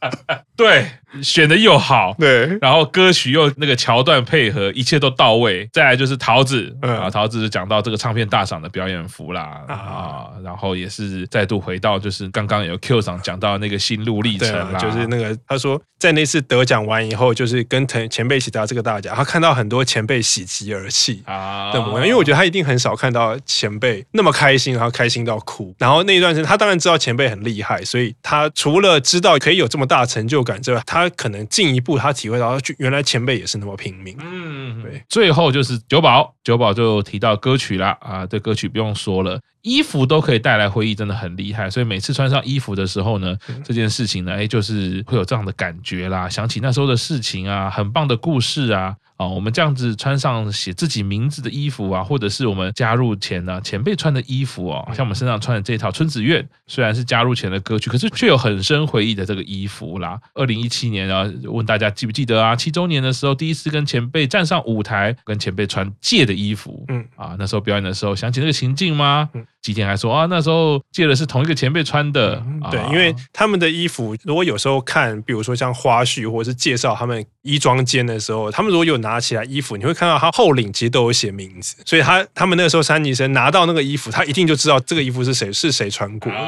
[LAUGHS] 对。选的又好，对，然后歌曲又那个桥段配合，一切都到位。再来就是桃子，啊，桃子就讲到这个唱片大赏的表演服啦，啊，然后也是再度回到就是刚刚有 Q 上讲到那个心路历程啦，就是那个他说在那次得奖完以后，就是跟前前辈一起得到这个大奖，他看到很多前辈喜极而泣啊的模样，因为我觉得他一定很少看到前辈那么开心，然后开心到哭。然后那一段时间，他当然知道前辈很厉害，所以他除了知道可以有这么大成就感之外，他可能进一步，他体会到，原来前辈也是那么拼命。嗯，对。最后就是九宝，九宝就提到歌曲啦，啊，这歌曲不用说了。衣服都可以带来回忆，真的很厉害。所以每次穿上衣服的时候呢，这件事情呢，哎，就是会有这样的感觉啦，想起那时候的事情啊，很棒的故事啊。啊，我们这样子穿上写自己名字的衣服啊，或者是我们加入前呢前辈穿的衣服哦，像我们身上穿的这套《春子苑》，虽然是加入前的歌曲，可是却有很深回忆的这个衣服啦。二零一七年啊，问大家记不记得啊？七周年的时候，第一次跟前辈站上舞台，跟前辈穿借的衣服，嗯啊，那时候表演的时候，想起那个情境吗？吉田还说啊，那时候借的是同一个前辈穿的，对，因为他们的衣服，如果有时候看，比如说像花絮或者是介绍他们衣装间的时候，他们如果有拿起来衣服，你会看到他后领其实都有写名字，所以他他们那个时候三级生拿到那个衣服，他一定就知道这个衣服是谁是谁穿过。的，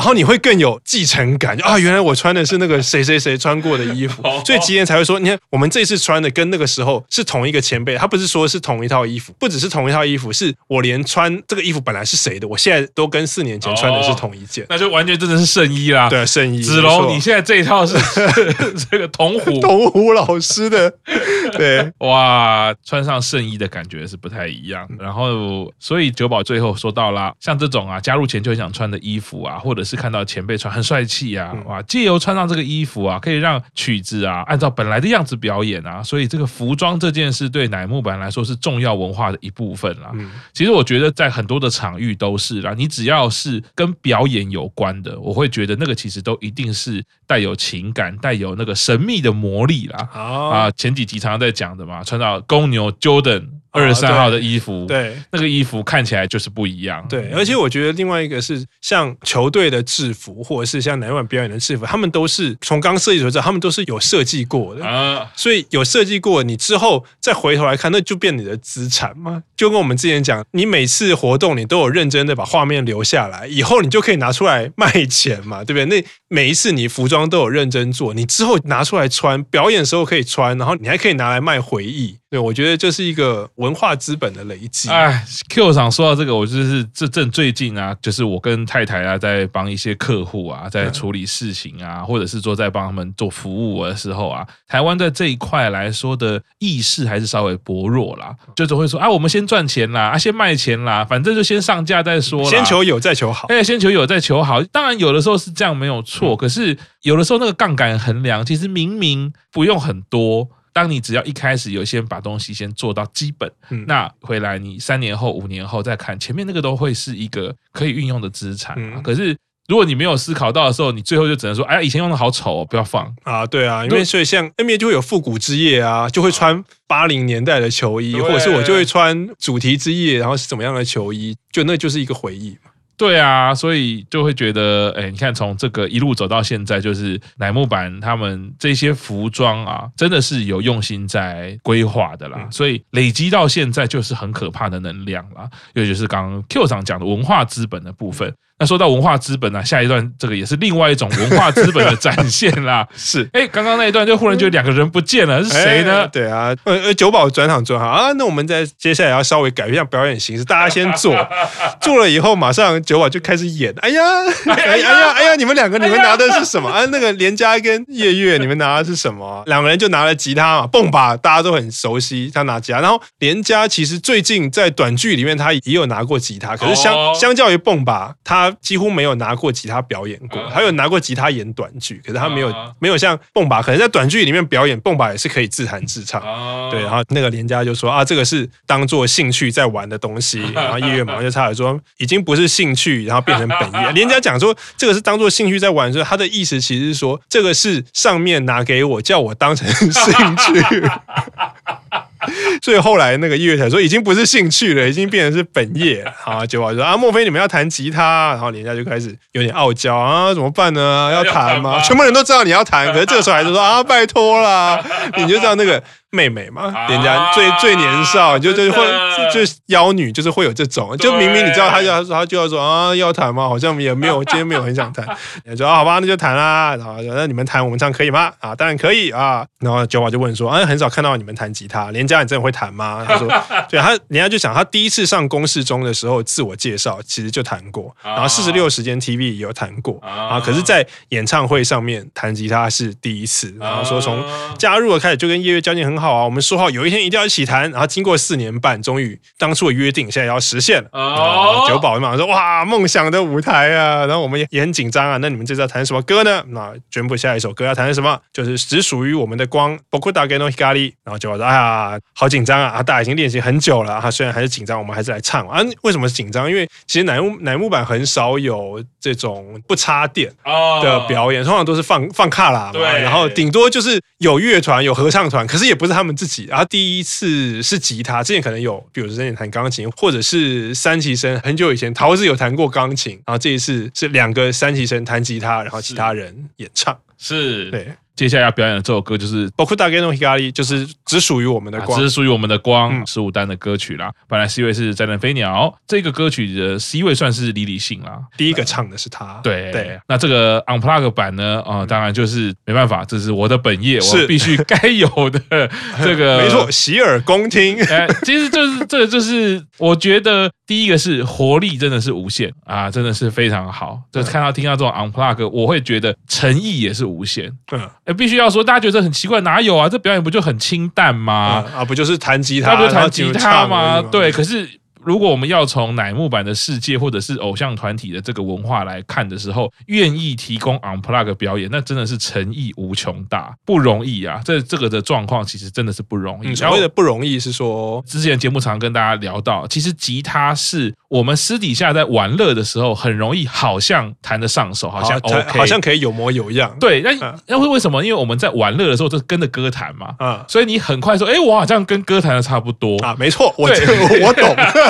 然后你会更有继承感，就啊，[LAUGHS] 原来我穿的是那个谁谁谁穿过的衣服，[LAUGHS] 所以吉言才会说，你看我们这次穿的跟那个时候是同一个前辈，他不是说是同一套衣服，不只是同一套衣服，是我连穿这个衣服本来是谁的，我现在都跟四年前穿的是同一件，那就完全真的是圣衣啦，对，圣衣。子龙，你现在这一套是 [LAUGHS] 这个桐湖桐湖老师的。对，哇，穿上圣衣的感觉是不太一样。然后，所以九宝最后说到啦，像这种啊，加入前就很想穿的衣服啊，或者是看到前辈穿很帅气啊，哇，借由穿上这个衣服啊，可以让曲子啊按照本来的样子表演啊。所以这个服装这件事对乃木坂来说是重要文化的一部分啦。其实我觉得在很多的场域都是啦，你只要是跟表演有关的，我会觉得那个其实都一定是带有情感、带有那个神秘的魔力啦。啊，前几集常常在讲的嘛，穿到公牛 Jordan。二十三号的衣服，对，那个衣服看起来就是不一样。对，而且我觉得另外一个是像球队的制服，或者是像乃木坂表演的制服，他们都是从刚设计的时候，他们都是有设计过的啊。所以有设计过，你之后再回头来看，那就变你的资产嘛。就跟我们之前讲，你每次活动你都有认真的把画面留下来，以后你就可以拿出来卖钱嘛，对不对？那每一次你服装都有认真做，你之后拿出来穿，表演的时候可以穿，然后你还可以拿来卖回忆。对，我觉得这是一个。文化资本的累积。哎，Q 厂说到这个，我就是这正最近啊，就是我跟太太啊，在帮一些客户啊，在处理事情啊，或者是说在帮他们做服务的时候啊，台湾在这一块来说的意识还是稍微薄弱啦，就总会说啊，我们先赚钱啦，啊，先卖钱啦，反正就先上架再说，先求有再求好，哎，先求有再求好。当然有的时候是这样没有错，可是有的时候那个杠杆衡量，其实明明不用很多。当你只要一开始有先把东西先做到基本，嗯、那回来你三年后、五年后再看前面那个都会是一个可以运用的资产、嗯、可是如果你没有思考到的时候，你最后就只能说：“哎呀，以前用的好丑哦，不要放。啊！”对啊，因为所以像 NBA 就会有复古之夜啊，就会穿八零年代的球衣，或者是我就会穿主题之夜，然后是怎么样的球衣，就那就是一个回忆。对啊，所以就会觉得，哎，你看从这个一路走到现在，就是乃木坂他们这些服装啊，真的是有用心在规划的啦。所以累积到现在就是很可怕的能量啦，尤其是刚刚 Q 长讲的文化资本的部分。那说到文化资本呢、啊，下一段这个也是另外一种文化资本的展现啦。[LAUGHS] 是，哎，刚刚那一段就忽然就两个人不见了，是谁呢？对啊，呃呃，久保转场转好啊，那我们在接下来要稍微改变一下表演形式，大家先做，做了以后马上久保就开始演。哎呀，哎呀，哎呀，你们两个你们拿的是什么？啊，那个连家跟叶月，你们拿的是什么？[LAUGHS] 两个人就拿了吉他嘛，蹦吧，大家都很熟悉，他拿吉他。然后连家其实最近在短剧里面他也有拿过吉他，可是相相较于蹦吧，他几乎没有拿过吉他表演过，他有拿过吉他演短剧，可是他没有没有像蹦吧，可能在短剧里面表演蹦吧也是可以自弹自唱。对，然后那个连家就说啊，这个是当做兴趣在玩的东西，[LAUGHS] 然后叶月马上就插嘴说，已经不是兴趣，然后变成本业。[LAUGHS] 连家讲说这个是当做兴趣在玩，所以他的意思其实是说，这个是上面拿给我，叫我当成兴趣。[LAUGHS] [LAUGHS] 所以后来那个音乐才说已经不是兴趣了，已经变成是本业。好，[LAUGHS] 久保说啊，莫非你们要弹吉他？然后人家就开始有点傲娇啊，怎么办呢？[LAUGHS] 要弹吗？全部人都知道你要弹，可是这个时候还是说啊，拜托啦，你就知道那个。妹妹嘛，人家最最年少，就就会就妖女，就是会有这种，就明明你知道他要他就要说啊要弹吗？好像也没有，今天没有很想弹，[LAUGHS] 你说啊好吧，那就弹啦。然后那你们弹我们唱可以吗？啊，当然可以啊。然后九宝就问说啊，很少看到你们弹吉他，连家你真的会弹吗？他说，对他，人家就想他第一次上公式中的时候自我介绍，其实就弹过，然后四十六时间 TV 也有弹过啊，可是，在演唱会上面弹吉他是第一次。然后说从加入了开始就跟叶月交情很好。好啊，我们说好有一天一定要一起谈，然后经过四年半，终于当初的约定现在要实现了。哦，久保马上说：“哇，梦想的舞台啊！”然后我们也也很紧张啊。那你们这次要弹什么歌呢？那宣布下一首歌要弹什么？就是只属于我们的光。仆だけの光。然后久保说：“哎呀，好紧张啊！大家已经练习很久了。他虽然还是紧张，我们还是来唱啊。为什么是紧张？因为其实乃木乃木坂很少有这种不插电的表演，通常都是放放卡拉嘛。对，然后顶多就是有乐团、有合唱团，可是也不是。 ”他们自己，然后第一次是吉他，之前可能有，比如说之前弹钢琴，或者是三期生，很久以前桃子有弹过钢琴，然后这一次是两个三期生弹吉他，然后其他人演唱，是，是对。接下来要表演的这首歌就是《仆だけの光》，就是只属于我们的光，只属于我们的光。十五单的歌曲啦，本来 C 位是《灾难飞鸟》，这个歌曲的 C 位算是李李信啦，第一个唱的是他。对对，那这个 Unplug 版呢？啊，当然就是没办法，这是我的本业，我必须该有的[LAUGHS] 这个。没错，洗耳恭听。[LAUGHS] 哎，其实就是这个，就是我觉得第一个是活力真的是无限啊，真的是非常好。就是看到听到这种 Unplug，我会觉得诚意也是无限。嗯。 必须要说，大家觉得很奇怪，哪有啊？这表演不就很清淡吗？啊，不就是弹吉他，他不是弹吉他吗？对，可是。如果我们要从乃木坂的世界或者是偶像团体的这个文化来看的时候，愿意提供 unplug 表演，那真的是诚意无穷大，不容易啊！这这个的状况其实真的是不容易。所谓的不容易是说，之前节目常跟大家聊到，其实吉他是我们私底下在玩乐的时候很容易，好像弹得上手，好像 OK，好像可以有模有样。对，那那会为什么？因为我们在玩乐的时候就跟着歌弹嘛，啊，所以你很快说，哎，我好像跟歌弹的差不多啊，没错，我我懂。[LAUGHS]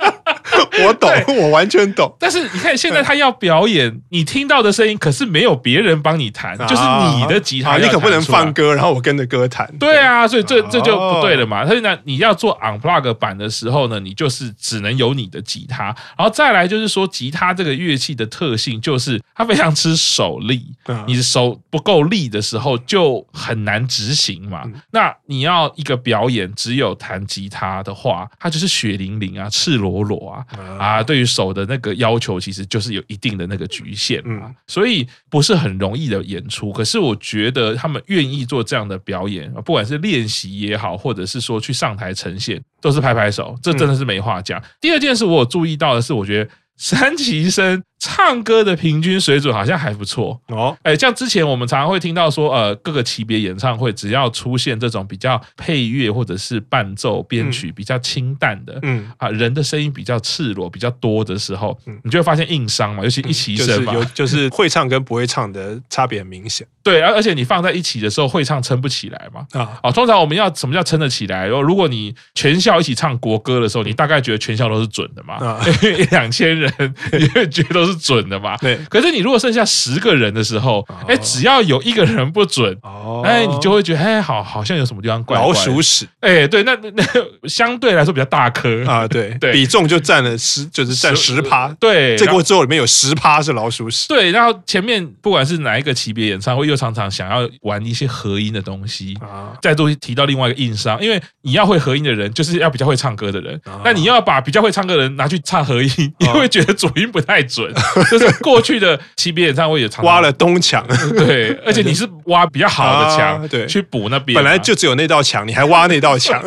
我懂，我完全懂。但是你看，现在他要表演，你听到的声音可是没有别人帮你弹，就是你的吉他，你可不能放歌，然后我跟着歌弹。对啊，所以这这就不对了嘛。所以呢，你要做 unplug 版的时候呢，你就是只能有你的吉他，然后再来就是说，吉他这个乐器的特性就是它非常吃手力，你的手不够力的时候就很难执行嘛。那你要一个表演只有弹吉他的话，它就是血淋淋啊，赤裸裸啊啊！对于手的那个要求，其实就是有一定的那个局限嘛，所以不是很容易的演出。可是我觉得他们愿意做这样的表演，不管是练习也好，或者是说去上台呈现，都是拍拍手，这真的是没话讲。第二件事，我有注意到的是，我觉得山崎生。唱歌的平均水准好像还不错。哦，哎，像之前我们常常会听到说，呃，各个级别演唱会只要出现这种比较配乐或者是伴奏编曲比较清淡的，嗯。啊，人的声音比较赤裸比较多的时候，你就会发现硬伤嘛，尤其一期生嘛，就是有就是会唱跟不会唱的差别很明显。[LAUGHS] 对，而而且你放在一起的时候，会唱撑不起来嘛。啊。啊，通常我们要什么叫撑得起来？如果你全校一起唱国歌的时候，你大概觉得全校都是准的嘛，[LAUGHS] 两千人你会觉得都是。是准的嘛？对。可是你如果剩下十个人的时候，哎，只要有一个人不准，哎，你就会觉得，哎，好，好像有什么地方怪怪。老鼠屎。哎，对，那 [LAUGHS] 那相对来说比较大颗啊，对 [LAUGHS] 对，比重就占了十，就是占十趴。对，这锅之后里面有十趴是老鼠屎。对，然后前面不管是哪一个级别演唱会，又常常想要玩一些合音的东西啊。再度提到另外一个硬伤，因为你要会合音的人，就是要比较会唱歌的人。那你要把比较会唱歌的人拿去唱合音，你会觉得主音不太准。[LAUGHS] 就是过去的西边演唱会也常挖了东墙，[LAUGHS] 对，而且你是挖比较好的墙，[LAUGHS] 对，去补那边，本来就只有那道墙，你还挖那道墙。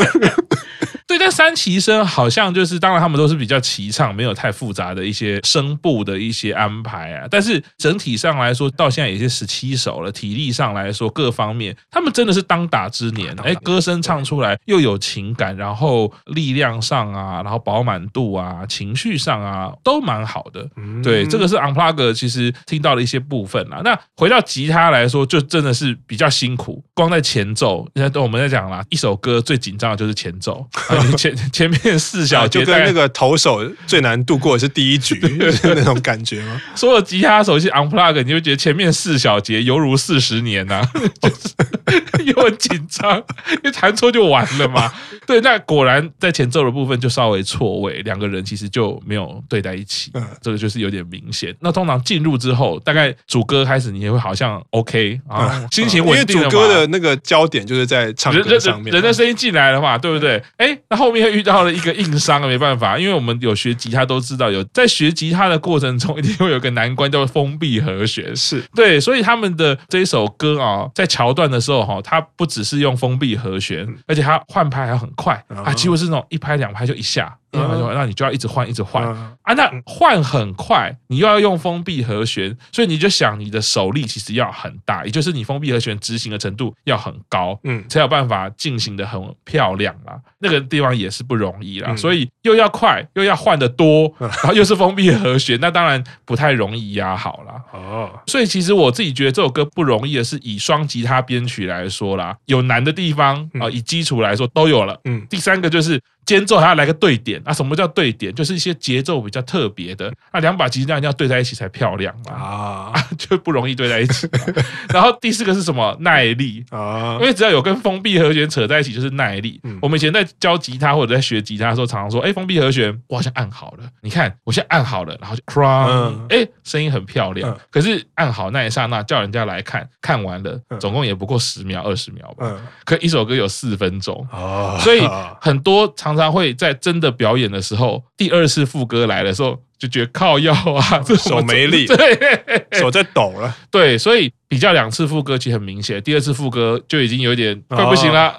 对，但山崎生好像就是，当然他们都是比较齐唱，没有太复杂的一些声部的一些安排啊。但是整体上来说，到现在已经十七首了，体力上来说各方面，他们真的是当打之年。[LAUGHS] 哎，歌声唱出来又有情感，然后力量上啊，然后饱满度啊，情绪上啊，都蛮好的。对，这个是 Unplug 其实听到的一些部分啦。那回到吉他来说，就真的是比较辛苦，光在前奏，现在都我们在讲啦，一首歌最紧张的就是前奏。[LAUGHS] 前前面四小节就跟那个投手最难度过的是第一局，[LAUGHS] 是那种感觉吗？所有吉他手去 unplug，你就觉得前面四小节犹如四十年呐、啊，[LAUGHS] 就是 [LAUGHS] 又很紧张，因为弹错就完了嘛。对，那果然在前奏的部分就稍微错位，两个人其实就没有对在一起，这个就是有点明显。那通常进入之后，大概主歌开始，你也会好像 OK 啊，心情稳定了嘛。因为主歌的那个焦点就是在唱歌上面，人的声音进来了嘛，对不对？哎，那后面又遇到了一个硬伤，没办法，因为我们有学吉他都知道，有在学吉他的过程中，一定会有个难关叫做封闭和弦，是。对，所以他们的这一首歌啊，在桥段的时候哈，它不只是用封闭和弦，而且它换拍还很快，啊，几乎是那种一拍两拍就一下。那你就要一直换，一直换啊！那换很快，你又要用封闭和弦，所以你就想你的手力其实要很大，也就是你封闭和弦执行的程度要很高，嗯，才有办法进行的很漂亮啦。那个地方也是不容易啦，所以又要快，又要换的多，[LAUGHS] 然后又是封闭和弦，那当然不太容易压好啦。哦，所以其实我自己觉得这首歌不容易的是以双吉他编曲来说啦，有难的地方啊，以基础来说都有了。嗯，第三个就是。间奏还要来个对点啊？什么叫对点？就是一些节奏比较特别的，那两把吉他要对在一起才漂亮嘛啊，[LAUGHS] 就不容易对在一起。[LAUGHS] 然后第四个是什么？耐力啊，因为只要有跟封闭和弦扯在一起，就是耐力。我们以前在教吉他或者在学吉他的时候，常常说：“哎，封闭和弦，我好像按好了。你看，我现在按好了，然后就哐，哎，声音很漂亮。可是按好那一刹那，叫人家来看，看完了，总共也不过十秒、二十秒吧。可一首歌有四分钟啊，所以很多常。常常会在真的表演的时候，第二次副歌来的时候，就觉得靠腰啊，这手没力，[LAUGHS] 对，手在抖了，对，所以比较两次副歌其实很明显，第二次副歌就已经有点快不行了，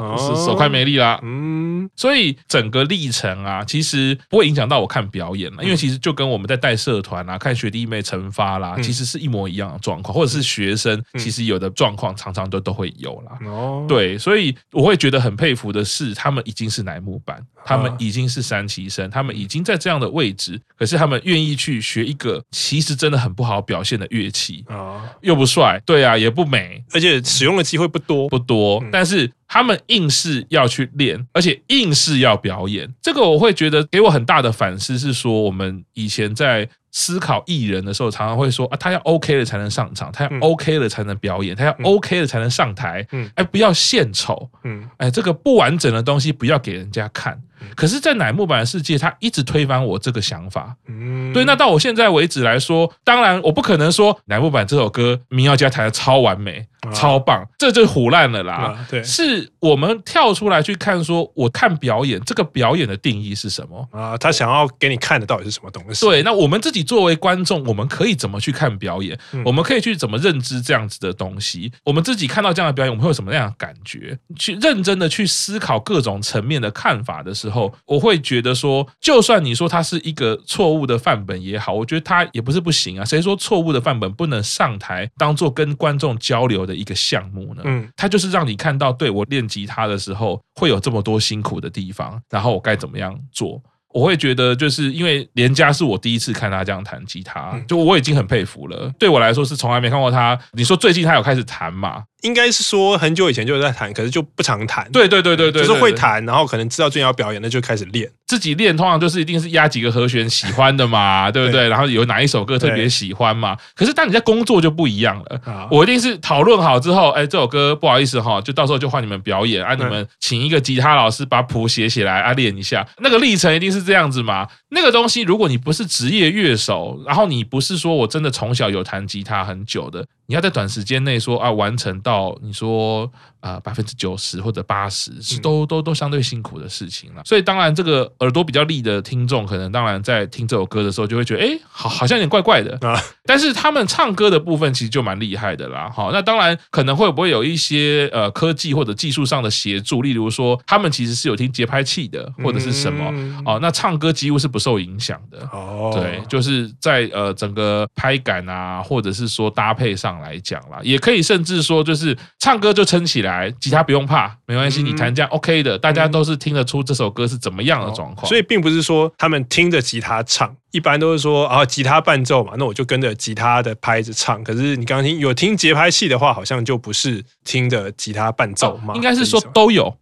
手快没力了，嗯，所以整个历程啊，其实不会影响到我看表演了，因为其实就跟我们在带社团啊，看学弟妹成发啦，其实是一模一样的状况，或者是学生，其实有的状况常常都都会有啦，哦，对，所以我会觉得很佩服的是，他们已经是乃木坂。他们已经是三期生，他们已经在这样的位置，可是他们愿意去学一个其实真的很不好表现的乐器啊，又不帅，对啊，也不美，而且使用的机会不多。不多，但是。他们硬是要去练，而且硬是要表演，这个我会觉得给我很大的反思，是说我们以前在思考艺人的时候，常常会说啊，他要 OK 了才能上场，他要 OK 了才能表演，他要 OK 了才能上台，嗯，哎，不要献丑，嗯，哎，这个不完整的东西不要给人家看。可是，在乃木坂的世界，他一直推翻我这个想法。嗯，对。那到我现在为止来说，当然我不可能说乃木坂这首歌民谣家弹的超完美、超棒，这就唬烂了啦。对，是我们跳出来去看，说我看表演，这个表演的定义是什么啊？他想要给你看的到底是什么东西？对。那我们自己作为观众，我们可以怎么去看表演？我们可以去怎么认知这样子的东西？我们自己看到这样的表演，我们会有什么样的感觉？去认真的去思考各种层面的看法的时候。我会觉得说，就算你说它是一个错误的范本也好，我觉得它也不是不行啊。谁说错误的范本不能上台当做跟观众交流的一个项目呢？嗯，它就是让你看到，对我练吉他的时候会有这么多辛苦的地方，然后我该怎么样做？我会觉得，就是因为连家是我第一次看他这样弹吉他，就我已经很佩服了。对我来说是从来没看过他。你说最近他有开始弹吗？应该是说很久以前就在弹，可是就不常弹。对对对对对，就是会弹，然后可能知道最近要表演，那就开始练。自己练通常就是一定是压几个和弦喜欢的嘛，[LAUGHS] 对不对？然后有哪一首歌特别喜欢嘛？可是当你在工作就不一样了。我一定是讨论好之后，哎，这首歌不好意思哈，就到时候就换你们表演啊，你们请一个吉他老师把谱写起来啊，练一下。那个历程一定是这样子嘛？那个东西，如果你不是职业乐手，然后你不是说我真的从小有弹吉他很久的。你要在短时间内说啊，完成到你说啊百分之九十或者八十是都都都相对辛苦的事情了。所以当然这个耳朵比较利的听众，可能当然在听这首歌的时候就会觉得，哎，好好像有点怪怪的啊。但是他们唱歌的部分其实就蛮厉害的啦。好，那当然可能会不会有一些呃科技或者技术上的协助，例如说他们其实是有听节拍器的或者是什么哦，那唱歌几乎是不受影响的。哦，对，就是在呃整个拍感啊，或者是说搭配上。来讲啦，也可以甚至说，就是唱歌就撑起来，吉他不用怕，没关系，你弹这样 OK 的，大家都是听得出这首歌是怎么样的状况。所以并不是说他们听着吉他唱，一般都是说啊，吉他伴奏嘛，那我就跟着吉他的拍子唱。可是你刚刚听有听节拍器的话，好像就不是听着吉他伴奏嘛，应该是说都有，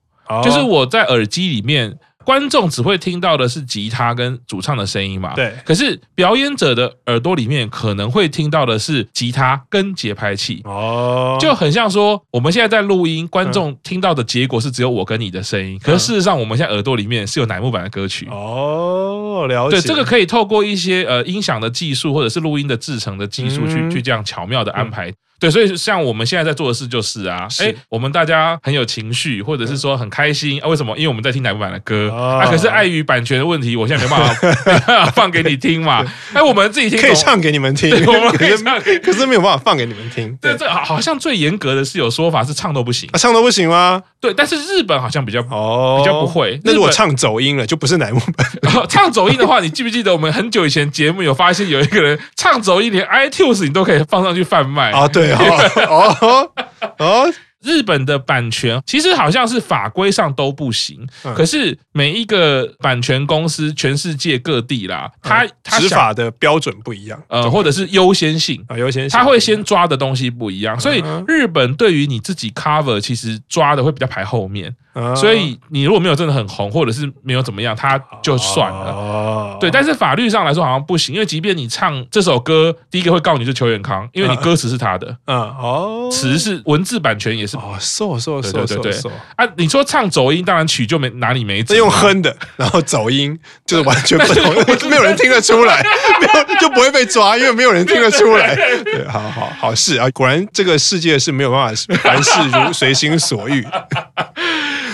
就是我在耳机里面。观众只会听到的是吉他跟主唱的声音嘛？对。可是表演者的耳朵里面可能会听到的是吉他跟节拍器哦，就很像说我们现在在录音，观众听到的结果是只有我跟你的声音。可是事实上，我们现在耳朵里面是有乃木坂的歌曲哦。了解。对，这个可以透过一些呃音响的技术或者是录音的制成的技术去去这样巧妙的安排。对，所以像我们现在在做的事就是啊，哎，我们大家很有情绪，或者是说很开心啊？为什么？因为我们在听乃木坂的歌啊。可是碍于版权的问题，我现在没办法没办法放给你听嘛。哎，我们自己听可以唱给你们听，我们 [LAUGHS] 可以唱，可是没有办法放给你们听。对，这好像最严格的是有说法是唱都不行，啊唱都不行吗？对，但是日本好像比较哦，比较不会。那如果唱走音了，就不是乃木坂。[LAUGHS] 唱走音的话，你记不记得我们很久以前节目有发现有一个人唱走音，连 iTunes 你都可以放上去贩卖啊？对 [LAUGHS] 哦。哦哦，日本的版权其实好像是法规上都不行，可是每一个版权公司，全世界各地啦，它它执法的标准不一样，呃，或者是优先性啊，优先性，他会先抓的东西不一样，所以日本对于你自己 cover，其实抓的会比较排后面。所以你如果没有真的很红，或者是没有怎么样，他就算了。对，但是法律上来说好像不行，因为即便你唱这首歌，第一个会告你是邱元康，因为你歌词是他的。嗯哦，词是文字版权也是。哦，说说说说说啊！你说唱走音，当然曲就没哪里没。用哼的，然后走音就是完全不同，[LAUGHS] 没有人听得出来，[LAUGHS] 没有就不会被抓，因为没有人听得出来。[LAUGHS] 对，好好好是啊，果然这个世界是没有办法凡事如随心所欲。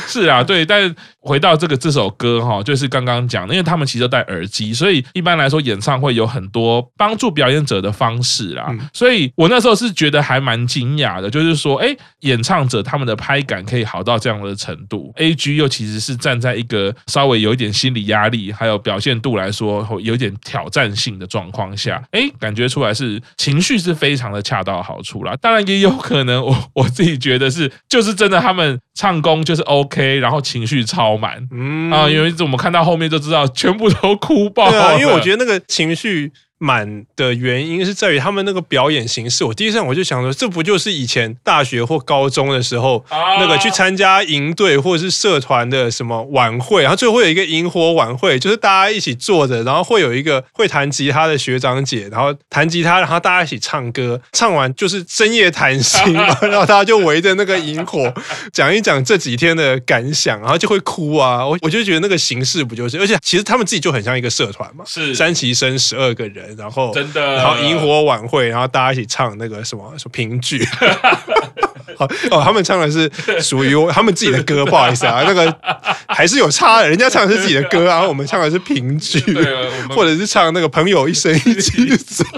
是啊，对，但回到这个这首歌哈，就是刚刚讲的，因为他们其实都戴耳机，所以一般来说演唱会有很多帮助表演者的方式啦。所以我那时候是觉得还蛮惊讶的，就是说，哎，演唱者他们的拍感可以好到这样的程度，AG 又其实是站在一个稍微有一点心理压力，还有表现度来说有一点挑战性的状况下，哎，感觉出来是情绪是非常的恰到好处啦。当然也有可能我我自己觉得是，就是真的他们唱功就是 OK。OK，然后情绪超满，嗯啊，因为我们看到后面就知道全部都哭爆了，啊，因为我觉得那个情绪。满的原因是在于他们那个表演形式。我第一次我就想说，这不就是以前大学或高中的时候，那个去参加营队或者是社团的什么晚会，然后最后会有一个萤火晚会，就是大家一起坐着，然后会有一个会弹吉他的学长姐，然后弹吉他，然后大家一起唱歌，唱完就是深夜谈心，[LAUGHS] 然后大家就围着那个萤火讲一讲这几天的感想，然后就会哭啊。我我就觉得那个形式不就是，而且其实他们自己就很像一个社团嘛，是三旗生十二个人。然后真的，然后萤火晚会，然后大家一起唱那个什么什么评剧，[LAUGHS] 哦，他们唱的是属于他们自己的歌，不好意思啊，那个还是有差的，人家唱的是自己的歌，然后我们唱的是评剧，或者是唱那个朋友一生一起走。[LAUGHS]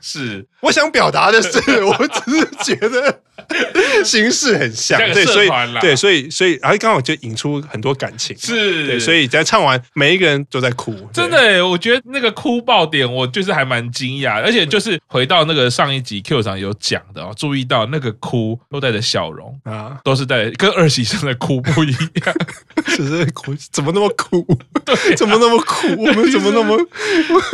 是，我想表达的是，我只是觉得 [LAUGHS] 形式很像，对，所以对，所以所以，然后刚好就引出很多感情，是。对，所以在唱完，每一个人都在哭，真的，我觉得那个哭爆点，我就是还蛮惊讶，而且就是回到那个上一集 Q 上有讲的哦，注意到那个哭都带着笑容啊，都是带跟二喜生的哭不一样，[LAUGHS] 只是哭，怎么那么哭？[LAUGHS] 对，怎么那么哭？我们怎么那么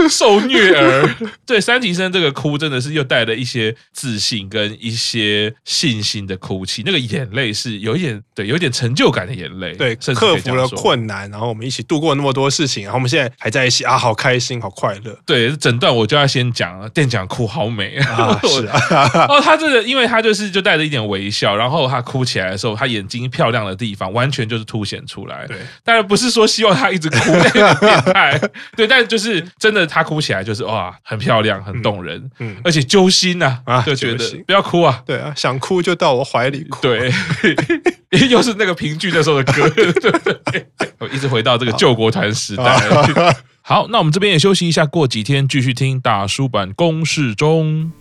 受虐儿？对，三级生这个哭真的是又带了一些自信跟一些信心的哭泣，那个眼泪是有一点对，有一点成就感的眼泪。对，克服了困难，然后我们一起度过那么多事情，然后我们现在还在一起啊，好开心，好快乐。对，整段我就要先讲了，店长哭好美 [LAUGHS] 啊，是啊。[LAUGHS] 哦，他这个，因为他就是就带着一点微笑，然后他哭起来的时候，他眼睛漂亮的地方完全就是凸显出来。对，当然不是说希望他一直哭，那个变态。对，但就是真的，他哭起来就是哇，很漂亮，很动人。嗯，而且揪心呐啊，就觉得不要哭啊，对啊，想哭就到我怀里哭。对，[LAUGHS] 又是那个评剧那时候的歌，对对，我一直回到这个救国团时代。好，那我们这边也休息一下，过几天继续听大叔版公式中。